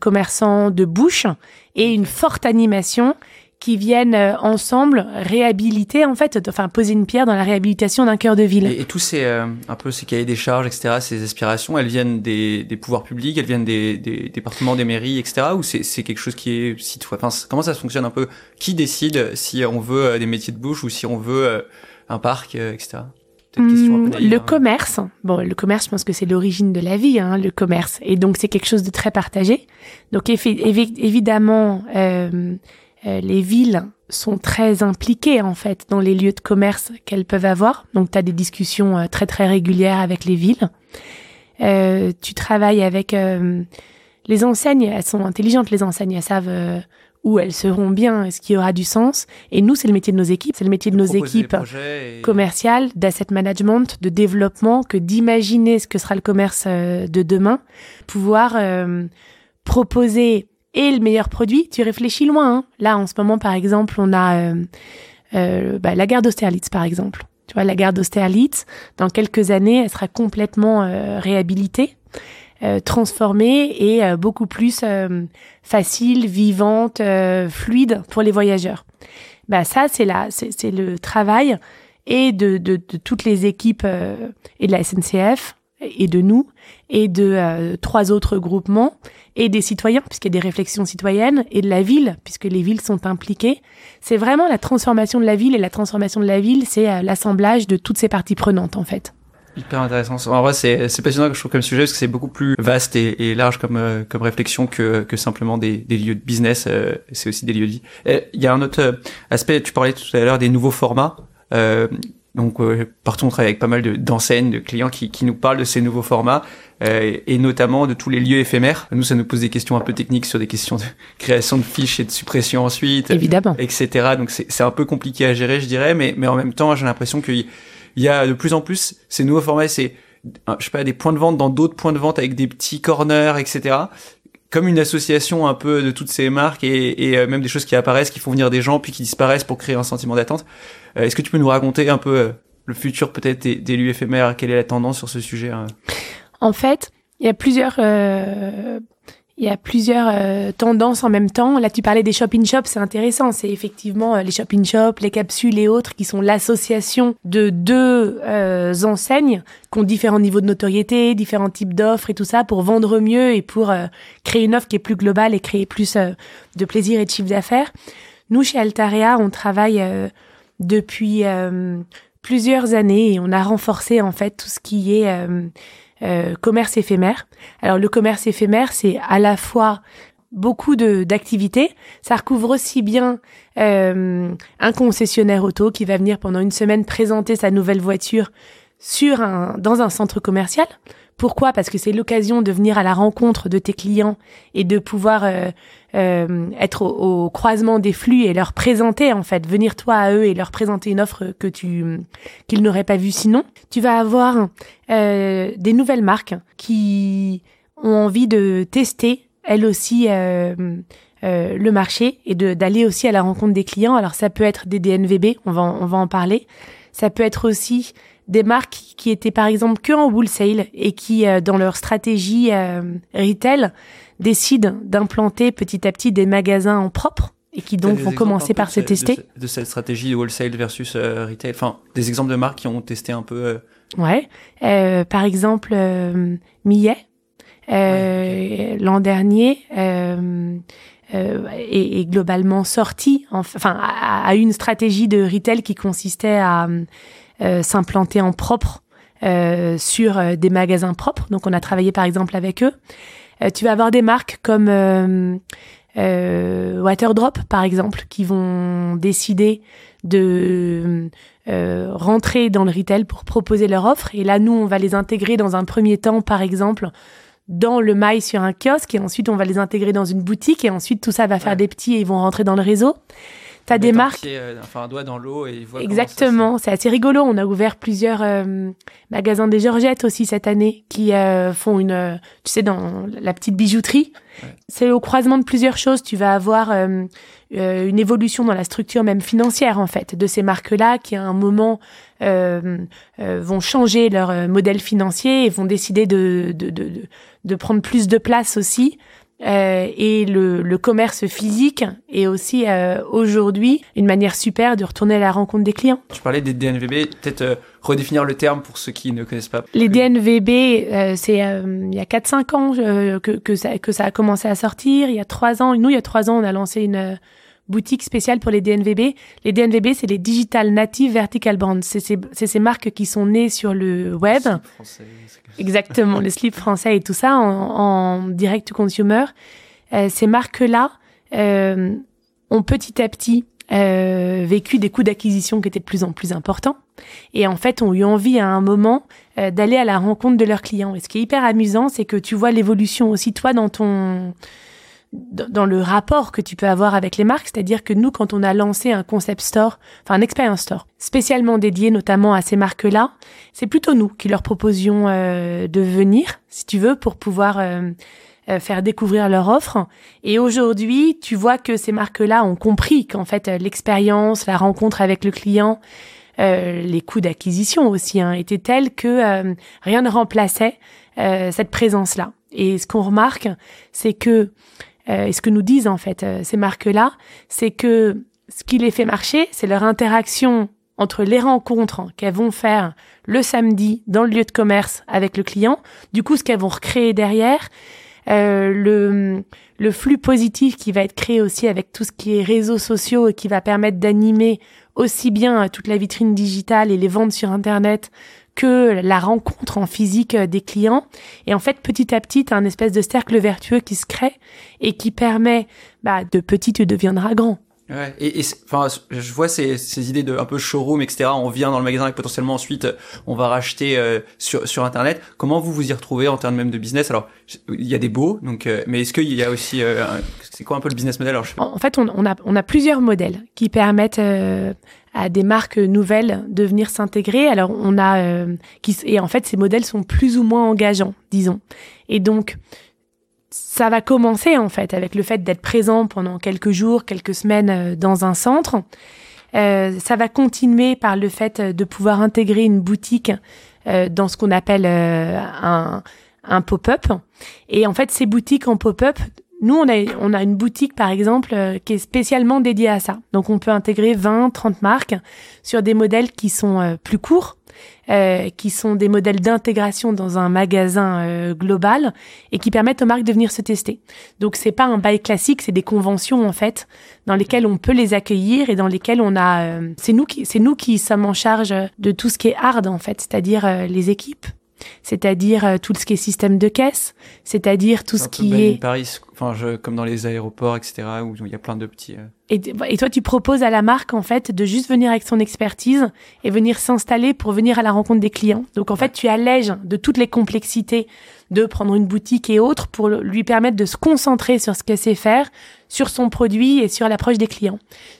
commerçants de bouche et une forte animation qui viennent euh, ensemble réhabiliter en fait, enfin poser une pierre dans la réhabilitation d'un cœur de ville. Et, tous ces euh, un peu ces cahiers des charges, etc., ces aspirations, elles viennent des, des pouvoirs publics, elles viennent des, des départements, des mairies, etc., ou c'est c'est quelque chose qui est citoyen. Enfin, comment ça fonctionne un peu? Qui décide si on veut euh, des métiers de bouche ou si on veut un parc, etc. Mmh, le commerce, bon, le commerce, je pense que c'est l'origine de la vie, hein, le commerce, et donc c'est quelque chose de très partagé. Donc évidemment, euh, euh, les villes sont très impliquées en fait dans les lieux de commerce qu'elles peuvent avoir. Donc tu as des discussions euh, très très régulières avec les villes. Euh, tu travailles avec euh, les enseignes, elles sont intelligentes les enseignes, elles savent où elles seront bien, ce qui aura du sens. Et nous, c'est le métier de nos équipes, c'est le métier de nos équipes commerciales, d'asset management, de développement, que d'imaginer ce que sera le commerce euh, de demain, pouvoir euh, proposer et le meilleur produit. Tu réfléchis loin. Hein. Là, en ce moment, par exemple, on a euh, bah, la gare d'Austerlitz, par exemple. Tu vois, la gare d'Austerlitz, dans quelques années, elle sera complètement réhabilitée. Euh, transformée et euh, beaucoup plus euh, facile, vivante, fluide pour les voyageurs. Bah ça c'est là, c'est le travail et de, de, de, toutes les équipes et de la SNCF et de nous et de trois autres groupements et des citoyens puisqu'il y a des réflexions citoyennes et de la ville puisque les villes sont impliquées. C'est vraiment la transformation de la ville et la transformation de la ville, c'est l'assemblage de toutes ces parties prenantes en fait. Hyper intéressant. En vrai, c'est, c'est passionnant je trouve comme sujet parce que c'est beaucoup plus vaste et, et large comme, euh, comme réflexion que, que simplement des, des lieux de business. Euh, c'est aussi des lieux de vie. Il y a un autre euh, aspect, tu parlais tout à l'heure des nouveaux formats. donc partout on travaille avec pas mal de, d'enseignes, de clients qui, qui nous parlent de ces nouveaux formats et notamment de tous les lieux éphémères. Nous, ça nous pose des questions un peu techniques sur des questions de création de fiches et de suppression ensuite, évidemment, etc. Donc c'est, c'est un peu compliqué à gérer, je dirais, mais mais en même temps, j'ai l'impression qu'il il y a de plus en plus ces nouveaux formats, c'est je sais pas des points de vente dans d'autres points de vente avec des petits corners, etc. Comme une association un peu de toutes ces marques et, euh, même des choses qui apparaissent, qui font venir des gens puis qui disparaissent pour créer un sentiment d'attente. Euh, est-ce que tu peux nous raconter un peu euh, le futur peut-être des, des lieux éphémères? Quelle est la tendance sur ce sujet hein? En fait, il y a plusieurs euh, il y a plusieurs euh, tendances en même temps. Là, tu parlais des shop-in-shop, c'est intéressant. C'est effectivement euh, les shop-in-shop, les capsules et autres qui sont l'association de deux euh, enseignes qui ont différents niveaux de notoriété, différents types d'offres et tout ça pour vendre mieux et pour créer une offre qui est plus globale et créer plus de plaisir et de chiffre d'affaires. Nous, chez Altaria, on travaille depuis plusieurs années et on a renforcé en fait tout ce qui est euh, commerce éphémère. Alors le commerce éphémère, c'est à la fois beaucoup de d'activités. Ça recouvre aussi bien euh, un concessionnaire auto qui va venir pendant une semaine présenter sa nouvelle voiture sur un dans un centre commercial. Pourquoi? Parce que c'est l'occasion de venir à la rencontre de tes clients et de pouvoir euh, euh, être au, croisement des flux et leur présenter en fait, venir toi à eux et leur présenter une offre que tu qu'ils n'auraient pas vue sinon. Tu vas avoir euh, des nouvelles marques qui ont envie de tester elles aussi euh, euh, le marché et d'aller aussi à la rencontre des clients. Alors ça peut être des DNVB, on va on va en parler. Ça peut être aussi des marques qui étaient par exemple que en wholesale et qui dans leur stratégie retail décident d'implanter petit à petit des magasins en propre et qui donc vont commencer par se tester. De, cette stratégie de wholesale versus euh, retail, enfin des exemples de marques qui ont testé un peu. Euh... Ouais, euh, par exemple euh, Millet euh, l'an dernier est, globalement sorti, enfin a, a, une stratégie de retail qui consistait à s'implanter en propre sur des magasins propres. Donc on a travaillé par exemple avec eux. Euh, tu vas avoir des marques comme euh, euh, Waterdrop, par exemple, qui vont décider de rentrer dans le retail pour proposer leur offre. Et là, nous, on va les intégrer dans un premier temps, par exemple, dans le mail sur un kiosque, et ensuite, on va les intégrer dans une boutique, et ensuite, tout ça va faire des petits et ils vont rentrer dans le réseau. T'as des marques. Euh, enfin, un doigt dans l'eau et Exactement. C'est assez rigolo. On a ouvert plusieurs euh, magasins des Georgettes aussi cette année qui euh, font une, tu sais, dans la petite bijouterie. C'est au croisement de plusieurs choses. Tu vas avoir une évolution dans la structure même financière en fait de ces marques-là qui à un moment vont changer leur modèle financier et vont décider de, de, de, de prendre plus de place aussi euh, et le, le, commerce physique est aussi euh, aujourd'hui une manière super de retourner à la rencontre des clients. Tu parlais des DNVB, peut-être euh, redéfinir le terme pour ceux qui ne connaissent pas. Les DNVB, c'est il y a 4-5 ans que, que, ça, que ça a commencé à sortir. Il y a 3 ans, nous il y a 3 ans on a lancé une boutique spéciale pour les DNVB. Les DNVB, c'est les Digital Native Vertical Brands. C'est ces, ces, marques qui sont nées sur le web. Exactement, le slip français et tout ça en, en direct to consumer. Euh, ces marques-là euh, ont petit à petit euh, vécu des coûts d'acquisition qui étaient de plus en plus importants et en fait ont eu envie à un moment euh, d'aller à la rencontre de leurs clients. Et ce qui est hyper amusant, c'est que tu vois l'évolution aussi toi dans ton dans le rapport que tu peux avoir avec les marques, c'est-à-dire que nous, quand on a lancé un concept store, enfin un experience store, spécialement dédié notamment à ces marques-là, c'est plutôt nous qui leur proposions euh, de venir, si tu veux, pour pouvoir euh, euh, faire découvrir leur offre. Et aujourd'hui, tu vois que ces marques-là ont compris qu'en fait l'expérience, la rencontre avec le client, les coûts d'acquisition aussi hein, étaient tels que rien ne remplaçait cette présence-là. Et ce qu'on remarque, c'est que euh, et ce que nous disent en fait euh, ces marques-là, c'est que ce qui les fait marcher, c'est leur interaction entre les rencontres qu'elles vont faire le samedi dans le lieu de commerce avec le client, du coup ce qu'elles vont recréer derrière, euh, le, le flux positif qui va être créé aussi avec tout ce qui est réseaux sociaux et qui va permettre d'animer aussi bien toute la vitrine digitale et les ventes sur Internet que la rencontre en physique euh, des clients. Et en fait, petit à petit, un espèce de cercle vertueux qui se crée et qui permet, bah, de petit, tu deviendras grand. Ouais, et, enfin, je vois ces, ces idées de un peu showroom, etc. On vient dans le magasin et potentiellement ensuite on va racheter euh, sur sur internet. Comment vous vous y retrouvez en termes même de business? Alors, il y a des beaux, donc, euh, mais est-ce qu'il y a aussi, c'est quoi un peu le business model? En fait, on, on, a on a plusieurs modèles qui permettent à des marques nouvelles de venir s'intégrer. Alors on a euh, qui et en fait ces modèles sont plus ou moins engageants, disons. Et donc ça va commencer en fait avec le fait d'être présent pendant quelques jours, quelques semaines euh, dans un centre. Euh, ça va continuer par le fait de pouvoir intégrer une boutique euh, dans ce qu'on appelle un, un pop-up. Et en fait, ces boutiques en pop-up nous, on a, on a une boutique, par exemple, euh, qui est spécialement dédiée à ça. Donc, on peut intégrer 20, 30 marques sur des modèles qui sont euh, plus courts, euh, qui sont des modèles d'intégration dans un magasin global et qui permettent aux marques de venir se tester. Donc, c'est pas un bail classique, c'est des conventions, en fait, dans lesquelles on peut les accueillir et dans lesquelles on a... c'est nous qui, c'est nous qui sommes en charge de tout ce qui est hard, en fait, c'est-à-dire les équipes, c'est-à-dire euh, tout ce qui est système de caisse, c'est-à-dire tout ce qui est Paris, enfin je, comme dans les aéroports, etc. où il y a plein de petits. Euh, et, et, toi, tu proposes à la marque en fait de juste venir avec son expertise et venir s'installer pour venir à la rencontre des clients. Donc en fait, tu allèges de toutes les complexités de prendre une boutique et autres pour lui permettre de se concentrer sur ce qu'elle sait faire, sur son produit et sur l'approche des clients.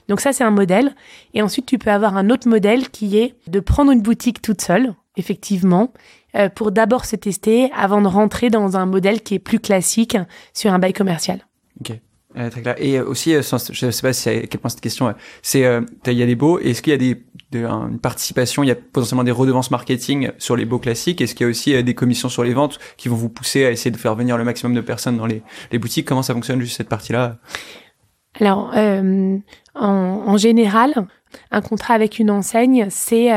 Donc ça, c'est un modèle. Et ensuite, tu peux avoir un autre modèle qui est de prendre une boutique toute seule, effectivement, euh, pour d'abord se tester avant de rentrer dans un modèle qui est plus classique sur un bail commercial. Ok. Euh, très clair. Et aussi, euh, je ne sais pas si à quel point cette question, c'est il y a des beaux. Est-ce qu'il y a des de, une participation? Il y a potentiellement des redevances marketing sur les beaux classiques. Est-ce qu'il y a aussi des commissions sur les ventes qui vont vous pousser à essayer de faire venir le maximum de personnes dans les, les boutiques? Comment ça fonctionne juste cette partie-là? Alors, en, en, général, un contrat avec une enseigne, c'est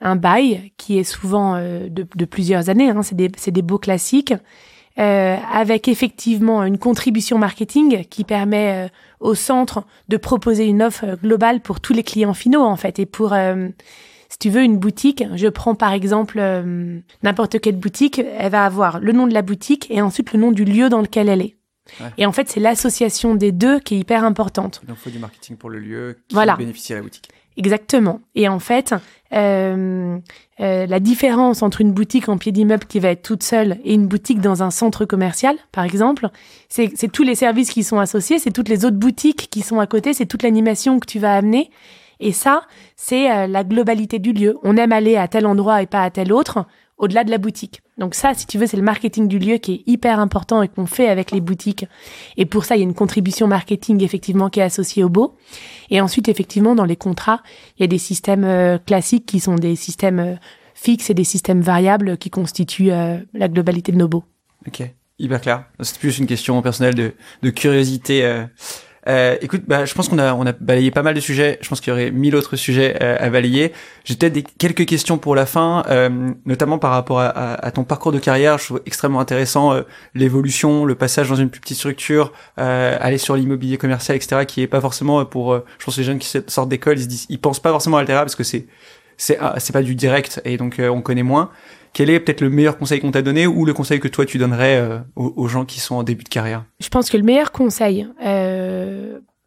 un bail qui est souvent euh, de, de, plusieurs années, hein, c'est des, des, beaux classiques, euh, avec effectivement une contribution marketing qui permet euh, au centre de proposer une offre globale pour tous les clients finaux en fait. Et pour, si tu veux, une boutique, je prends par exemple n'importe quelle boutique, elle va avoir le nom de la boutique et ensuite le nom du lieu dans lequel elle est. Et en fait, c'est l'association des deux qui est hyper importante. Donc, il faut du marketing pour le lieu qui voilà. bénéficie à la boutique. Exactement. Et en fait, euh, euh, la différence entre une boutique en pied d'immeuble qui va être toute seule et une boutique dans un centre commercial, par exemple, c'est tous les services qui sont associés, c'est toutes les autres boutiques qui sont à côté, c'est toute l'animation que tu vas amener. Et ça, c'est euh, la globalité du lieu. On aime aller à tel endroit et pas à tel autre au-delà de la boutique. Donc ça, si tu veux, c'est le marketing du lieu qui est hyper important et qu'on fait avec les boutiques. Et pour ça, il y a une contribution marketing effectivement qui est associée au beau. Et ensuite, effectivement, dans les contrats, il y a des systèmes euh, classiques qui sont des systèmes euh, fixes et des systèmes variables qui constituent euh, la globalité de nos beaux. Ok, hyper clair. C'est plus une question personnelle de, curiosité écoute, bah, je pense qu'on a, on a balayé pas mal de sujets. Je pense qu'il y aurait mille autres sujets euh, à balayer. J'ai peut-être quelques questions pour la fin, euh, notamment par rapport à, à, ton parcours de carrière. Je trouve extrêmement intéressant euh, l'évolution, le passage dans une plus petite structure, aller sur l'immobilier commercial, etc., qui est pas forcément pour, je pense, les jeunes qui sortent d'école, ils se disent, ils pensent pas forcément à Altera parce que c'est, c'est, ah, c'est pas du direct et donc on connaît moins quel est peut-être le meilleur conseil qu'on t'a donné ou le conseil que toi tu donnerais euh, aux, gens qui sont en début de carrière? Je pense que le meilleur conseil, euh,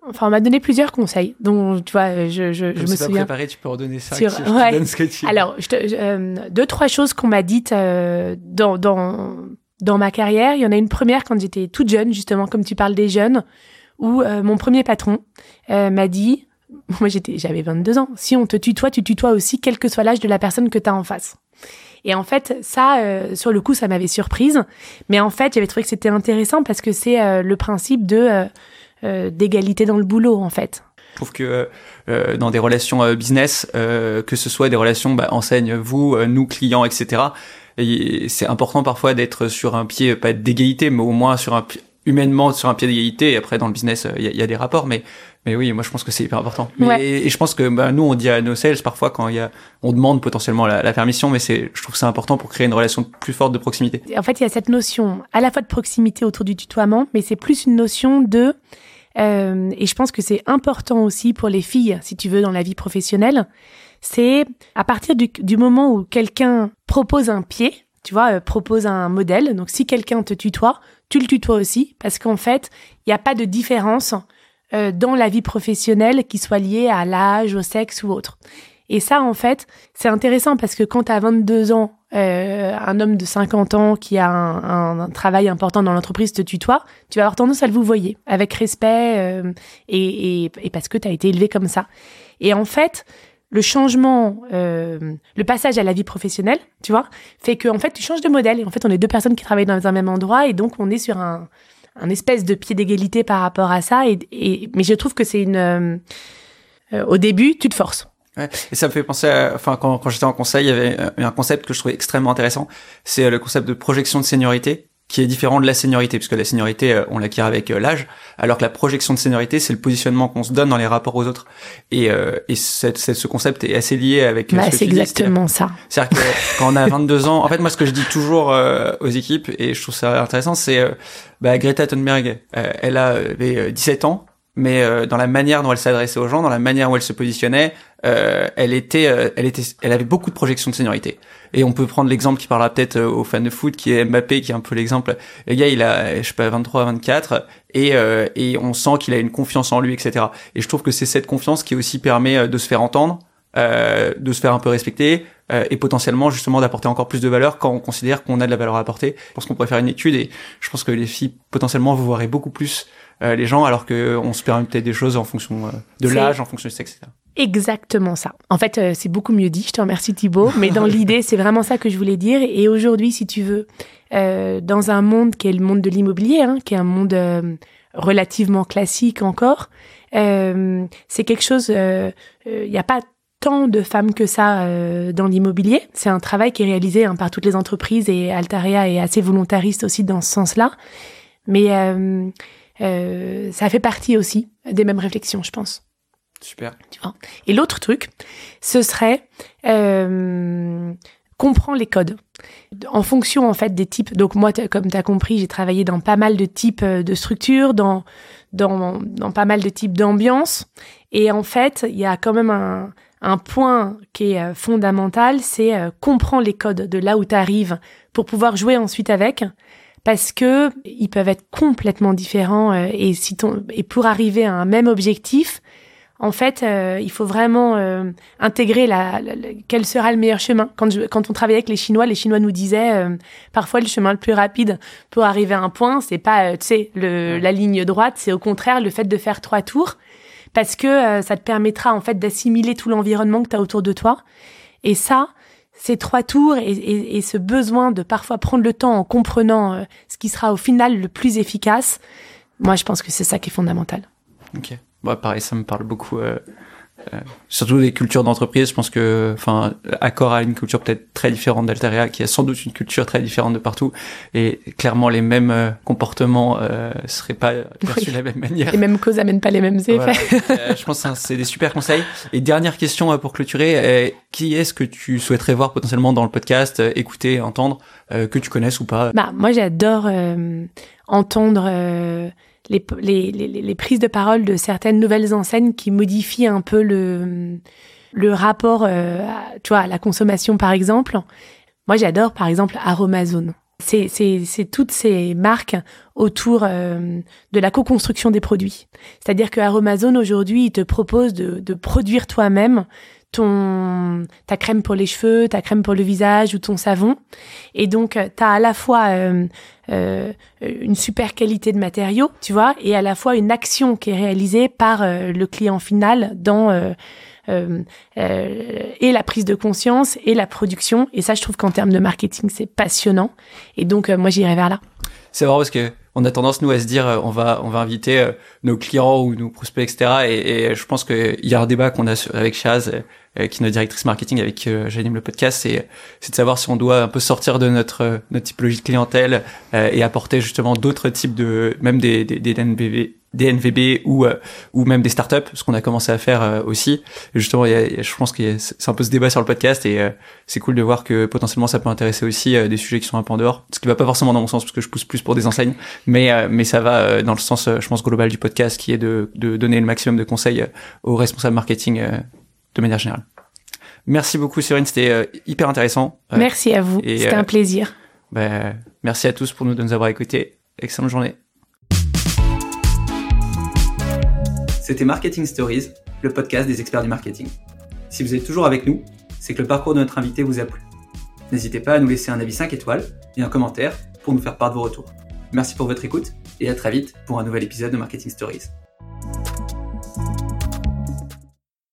enfin on m'a donné plusieurs conseils, dont tu vois, je, je, je me souviens. préparé, tu peux redonner ça. Sur... Ouais. ce que tu... Alors, je te, euh, deux trois choses qu'on m'a dites euh, dans dans dans ma carrière. Il y en a une première quand j'étais toute jeune, justement, comme tu parles des jeunes, où euh, mon premier patron m'a dit, moi j'étais, j'avais 22 ans, si on te tutoie, tu tutoies aussi, quel que soit l'âge de la personne que tu as en face. Et en fait, ça, euh, sur le coup, ça m'avait surprise. Mais en fait, j'avais trouvé que c'était intéressant parce que c'est euh, le principe de euh, d'égalité dans le boulot, en fait. Je trouve que dans des relations business, que ce soit des relations bah, enseigne vous, nous clients, etc. C'est important parfois d'être sur un pied pas d'égalité, mais au moins sur un humainement sur un pied d'égalité. Après, dans le business, il y, y, a des rapports, mais mais oui, moi je pense que c'est hyper important. Mais, et, je pense que bah, nous on dit à nos sales parfois quand il y a, on demande potentiellement la, permission, mais c'est, je trouve c'est important pour créer une relation plus forte de proximité. En fait, il y a cette notion à la fois de proximité autour du tutoiement, mais c'est plus une notion de euh, et je pense que c'est important aussi pour les filles, si tu veux, dans la vie professionnelle. C'est à partir du, moment où quelqu'un propose un pied, tu vois, euh, propose un modèle. Donc si quelqu'un te tutoie, tu le tutoies aussi, parce qu'en fait, il n'y a pas de différence euh, dans la vie professionnelle qui soit liée à l'âge, au sexe ou autre. Et ça, en fait, c'est intéressant parce que quand tu as 22 ans, euh, un homme de 50 ans qui a un, travail important dans l'entreprise te tutoie, tu vas avoir tendance à le vous voyez avec respect euh, et, parce que tu as été élevé comme ça. Et en fait, le changement, euh, le passage à la vie professionnelle, tu vois, fait que fait tu changes de modèle. Et en fait, on est deux personnes qui travaillent dans un même endroit et donc on est sur un, espèce de pied d'égalité par rapport à ça. Et, mais je trouve que c'est une. Au début, tu te forces. Ouais. Et ça me fait penser, à, enfin, quand, quand j'étais en conseil, il y avait euh, un concept que je trouvais extrêmement intéressant. C'est le concept de projection de seniorité qui est différent de la seniorité, puisque la seniorité, on l'acquiert avec l'âge, alors que la projection de seniorité, c'est le positionnement qu'on se donne dans les rapports aux autres. Et, euh, et cette, ce concept est assez lié avec bah, c'est exactement ça. C'est-à-dire que quand on a 22 ans, en fait, moi, ce que je dis toujours aux équipes, et je trouve ça intéressant, c'est bah, Greta Thunberg, euh, elle avait 17 euh, ans, mais euh, dans la manière dont elle s'adressait aux gens, dans la manière où elle se positionnait, elle était, elle était, elle avait beaucoup de projections de seniorité. Et on peut prendre l'exemple qui parlera peut-être aux fans de foot, qui est Mbappé, qui est un peu l'exemple. Le gars, il a, je sais pas, 23, 24, et et on sent qu'il a une confiance en lui, etc. Et je trouve que c'est cette confiance qui aussi permet de se faire entendre, euh, de se faire un peu respecter euh, et potentiellement justement d'apporter encore plus de valeur quand on considère qu'on a de la valeur à apporter. Je pense qu'on pourrait faire une étude et je pense que les filles potentiellement vous verrez beaucoup plus euh, les gens alors que on se permet peut-être des choses en fonction euh, de l'âge, en fonction du sexe, etc. Exactement ça. En fait, euh, c'est beaucoup mieux dit. Je te remercie Thibaut. Mais dans l'idée, c'est vraiment ça que je voulais dire. Et aujourd'hui, si tu veux, dans un monde qui est le monde de l'immobilier, hein, qui est un monde relativement classique encore, c'est quelque chose. Il n'y a pas tant de femmes que ça euh, dans l'immobilier. C'est un travail qui est réalisé hein, par toutes les entreprises et Altaria est assez volontariste aussi dans ce sens-là. Mais euh, euh, ça fait partie aussi des mêmes réflexions, je pense. Super. Tu vois. Et l'autre truc, ce serait euh, comprendre les codes en fonction en fait des types. Donc moi, comme tu as compris, j'ai travaillé dans pas mal de types euh, de structures, dans dans, dans pas mal de types d'ambiance. Et en fait, il y a quand même un, un point qui est euh, fondamental, c'est euh, comprendre les codes de là où tu arrives pour pouvoir jouer ensuite avec parce que ils peuvent être complètement différents euh, et si ton et pour arriver à un même objectif, en fait, il faut vraiment intégrer la, quel sera le meilleur chemin. Quand, je, quand on travaillait avec les Chinois, les Chinois nous disaient parfois le chemin le plus rapide pour arriver à un point, c'est pas tu sais la ligne droite, c'est au contraire le fait de faire trois tours parce que euh, ça te permettra en fait d'assimiler tout l'environnement que tu as autour de toi. Et ça, ces trois tours et, ce besoin de parfois prendre le temps en comprenant euh, ce qui sera au final le plus efficace, moi je pense que c'est ça qui est fondamental. Ok. Bon, pareil, ça me parle beaucoup. Euh, surtout des cultures d'entreprise. Je pense que, enfin, Accor a une culture peut-être très différente d'Altaria, qui a sans doute une culture très différente de partout, et clairement les mêmes euh, comportements euh, seraient pas perçus de la même manière. Les mêmes causes amènent pas les mêmes effets. Euh, je pense que c'est des super conseils. Et dernière question pour clôturer, qui est-ce que tu souhaiterais voir potentiellement dans le podcast, écouter, entendre, que tu connaisses ou pas? Bah moi j'adore entendre les, les, les, prises de parole de certaines nouvelles enseignes qui modifient un peu le, le rapport euh, à, tu vois, à la consommation, par exemple. Moi, j'adore, par exemple, Aromazone. C'est, toutes ces marques autour euh, de la co-construction des produits. C'est-à-dire que Aromazone, aujourd'hui, il te propose de produire toi-même ton ta crème pour les cheveux, ta crème pour le visage ou ton savon. Et donc euh, tu as à la fois euh, euh, une super qualité de matériaux, tu vois, et à la fois une action qui est réalisée par euh, le client final dans et la prise de conscience et la production. Et ça, je trouve qu'en termes de marketing, c'est passionnant. Et donc moi, j'irai vers là. C'est vrai parce que on a tendance nous à se dire on va on va inviter nos clients ou nos prospects etc et, je pense qu'il y a un débat qu'on a avec Chaz euh, qui est notre directrice marketing avec qui euh, j'anime le podcast, c'est c'est de savoir si on doit un peu sortir de notre notre typologie de clientèle euh, et apporter justement d'autres types de même des des, des NVB des NVB ou ou même des startups ce qu'on a commencé à faire aussi et justement il y a, je pense que c'est un peu ce débat sur le podcast et c'est cool de voir que potentiellement ça peut intéresser aussi des sujets qui sont un peu en dehors ce qui va pas forcément dans mon sens parce que je pousse plus pour des enseignes mais mais ça va dans le sens je pense global du podcast qui est de de donner le maximum de conseils aux responsables marketing de manière générale. Merci beaucoup Cyrine, c'était euh, hyper intéressant. Euh, merci à vous, c'était un euh, plaisir. Bah, merci à tous pour nous, de nous avoir écoutés. Excellente journée. C'était Marketing Stories, le podcast des experts du marketing. Si vous êtes toujours avec nous, c'est que le parcours de notre invité vous a plu. N'hésitez pas à nous laisser un avis 5 étoiles et un commentaire pour nous faire part de vos retours. Merci pour votre écoute et à très vite pour un nouvel épisode de Marketing Stories.